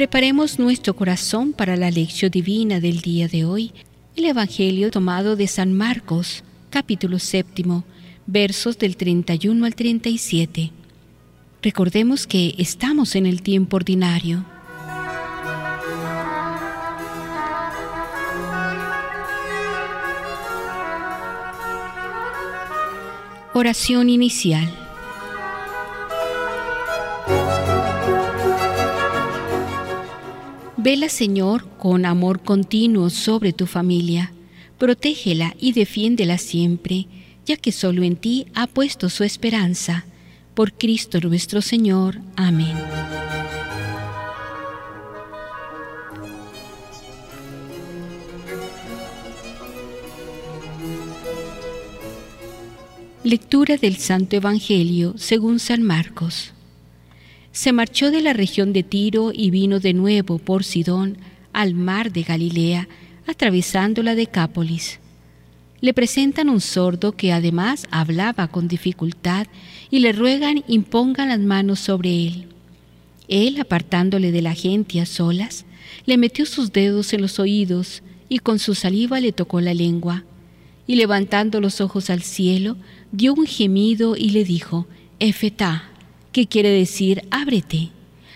Preparemos nuestro corazón para la lección divina del día de hoy, el Evangelio tomado de San Marcos, capítulo séptimo, versos del 31 al 37. Recordemos que estamos en el tiempo ordinario. Oración inicial. Vela, Señor, con amor continuo sobre tu familia. Protégela y defiéndela siempre, ya que solo en ti ha puesto su esperanza. Por Cristo nuestro Señor. Amén. Lectura del Santo Evangelio según San Marcos se marchó de la región de Tiro y vino de nuevo por Sidón al mar de Galilea, atravesando la Decápolis. Le presentan un sordo que además hablaba con dificultad y le ruegan impongan las manos sobre él. Él, apartándole de la gente a solas, le metió sus dedos en los oídos y con su saliva le tocó la lengua. Y levantando los ojos al cielo, dio un gemido y le dijo, Efetá, ¿Qué quiere decir ábrete.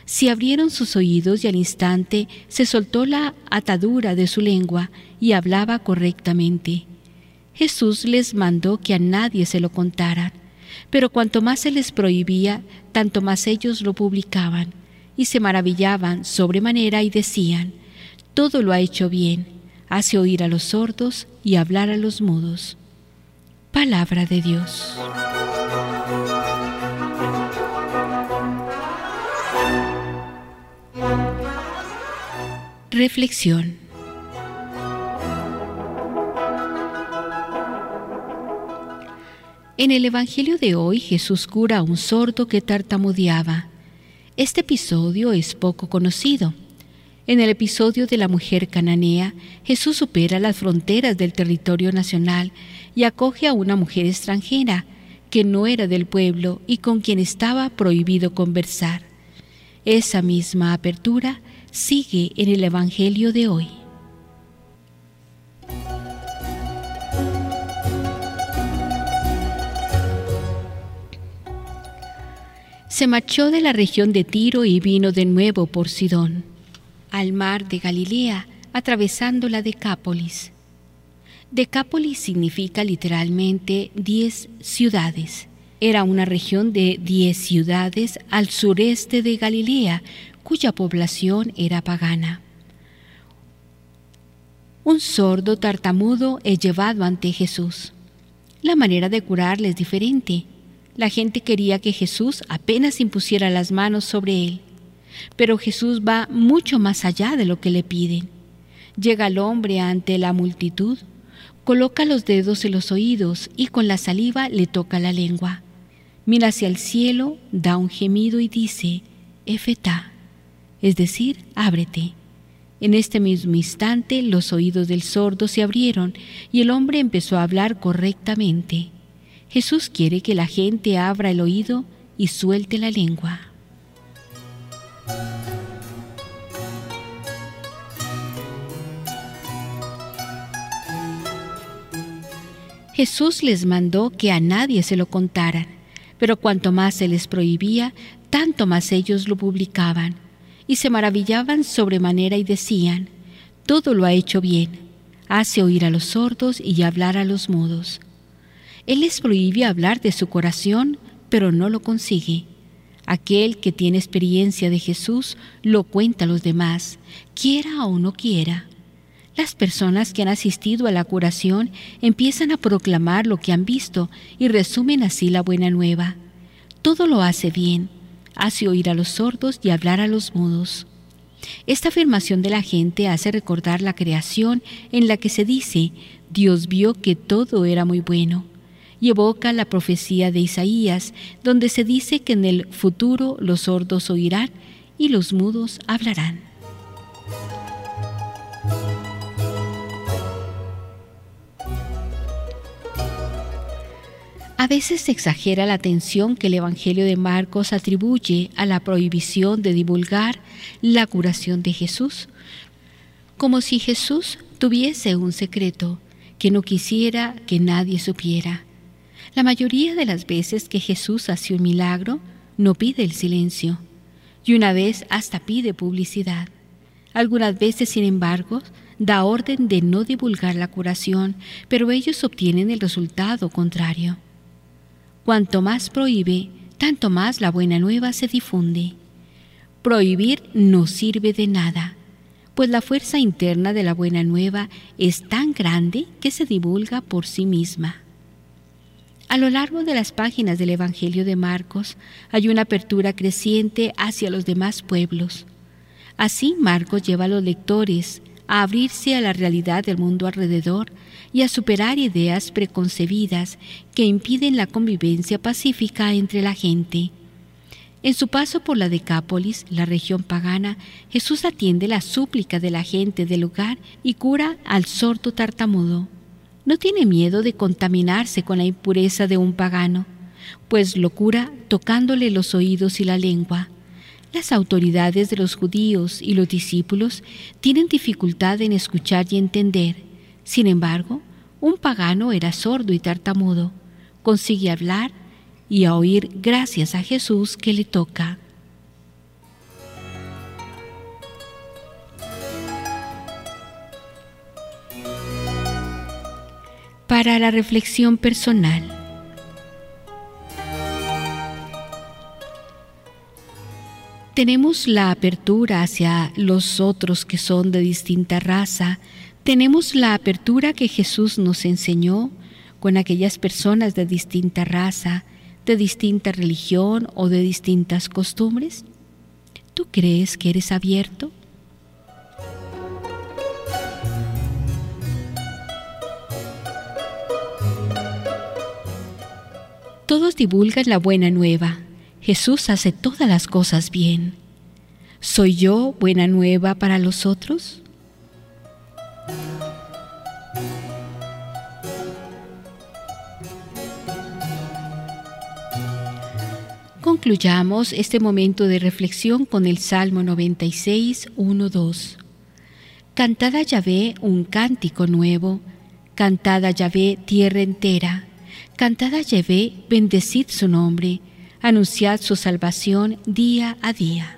Se abrieron sus oídos y al instante se soltó la atadura de su lengua y hablaba correctamente. Jesús les mandó que a nadie se lo contaran, pero cuanto más se les prohibía, tanto más ellos lo publicaban, y se maravillaban sobremanera y decían, Todo lo ha hecho bien, hace oír a los sordos y hablar a los mudos. Palabra de Dios. Reflexión. En el Evangelio de hoy Jesús cura a un sordo que tartamudeaba. Este episodio es poco conocido. En el episodio de la mujer cananea, Jesús supera las fronteras del territorio nacional y acoge a una mujer extranjera que no era del pueblo y con quien estaba prohibido conversar. Esa misma apertura sigue en el Evangelio de hoy. Se marchó de la región de Tiro y vino de nuevo por Sidón, al mar de Galilea, atravesando la Decápolis. Decápolis significa literalmente diez ciudades. Era una región de diez ciudades al sureste de Galilea, cuya población era pagana. Un sordo tartamudo es llevado ante Jesús. La manera de curarle es diferente. La gente quería que Jesús apenas impusiera las manos sobre él. Pero Jesús va mucho más allá de lo que le piden. Llega el hombre ante la multitud, coloca los dedos en los oídos y con la saliva le toca la lengua. Mira hacia el cielo, da un gemido y dice, Efetá, es decir, ábrete. En este mismo instante los oídos del sordo se abrieron y el hombre empezó a hablar correctamente. Jesús quiere que la gente abra el oído y suelte la lengua. Jesús les mandó que a nadie se lo contaran, pero cuanto más se les prohibía, tanto más ellos lo publicaban y se maravillaban sobremanera y decían, Todo lo ha hecho bien, hace oír a los sordos y hablar a los mudos. Él les prohíbe hablar de su corazón, pero no lo consigue. Aquel que tiene experiencia de Jesús lo cuenta a los demás, quiera o no quiera. Las personas que han asistido a la curación empiezan a proclamar lo que han visto y resumen así la buena nueva. Todo lo hace bien, hace oír a los sordos y hablar a los mudos. Esta afirmación de la gente hace recordar la creación en la que se dice, Dios vio que todo era muy bueno, y evoca la profecía de Isaías, donde se dice que en el futuro los sordos oirán y los mudos hablarán. A veces se exagera la atención que el Evangelio de Marcos atribuye a la prohibición de divulgar la curación de Jesús, como si Jesús tuviese un secreto que no quisiera que nadie supiera. La mayoría de las veces que Jesús hace un milagro, no pide el silencio, y una vez hasta pide publicidad. Algunas veces, sin embargo, da orden de no divulgar la curación, pero ellos obtienen el resultado contrario. Cuanto más prohíbe, tanto más la buena nueva se difunde. Prohibir no sirve de nada, pues la fuerza interna de la buena nueva es tan grande que se divulga por sí misma. A lo largo de las páginas del Evangelio de Marcos hay una apertura creciente hacia los demás pueblos. Así Marcos lleva a los lectores a abrirse a la realidad del mundo alrededor y a superar ideas preconcebidas que impiden la convivencia pacífica entre la gente. En su paso por la Decápolis, la región pagana, Jesús atiende la súplica de la gente del lugar y cura al sordo tartamudo. No tiene miedo de contaminarse con la impureza de un pagano, pues lo cura tocándole los oídos y la lengua. Las autoridades de los judíos y los discípulos tienen dificultad en escuchar y entender. Sin embargo, un pagano era sordo y tartamudo. Consigue hablar y a oír gracias a Jesús que le toca. Para la reflexión personal. Tenemos la apertura hacia los otros que son de distinta raza, tenemos la apertura que Jesús nos enseñó con aquellas personas de distinta raza, de distinta religión o de distintas costumbres. ¿Tú crees que eres abierto? Todos divulgan la buena nueva, Jesús hace todas las cosas bien. ¿Soy yo buena nueva para los otros? Concluyamos este momento de reflexión con el Salmo 96, 1, 2. Cantad a Yahvé un cántico nuevo, cantad a Yahvé tierra entera, cantad a Yahvé, bendecid su nombre, anunciad su salvación día a día.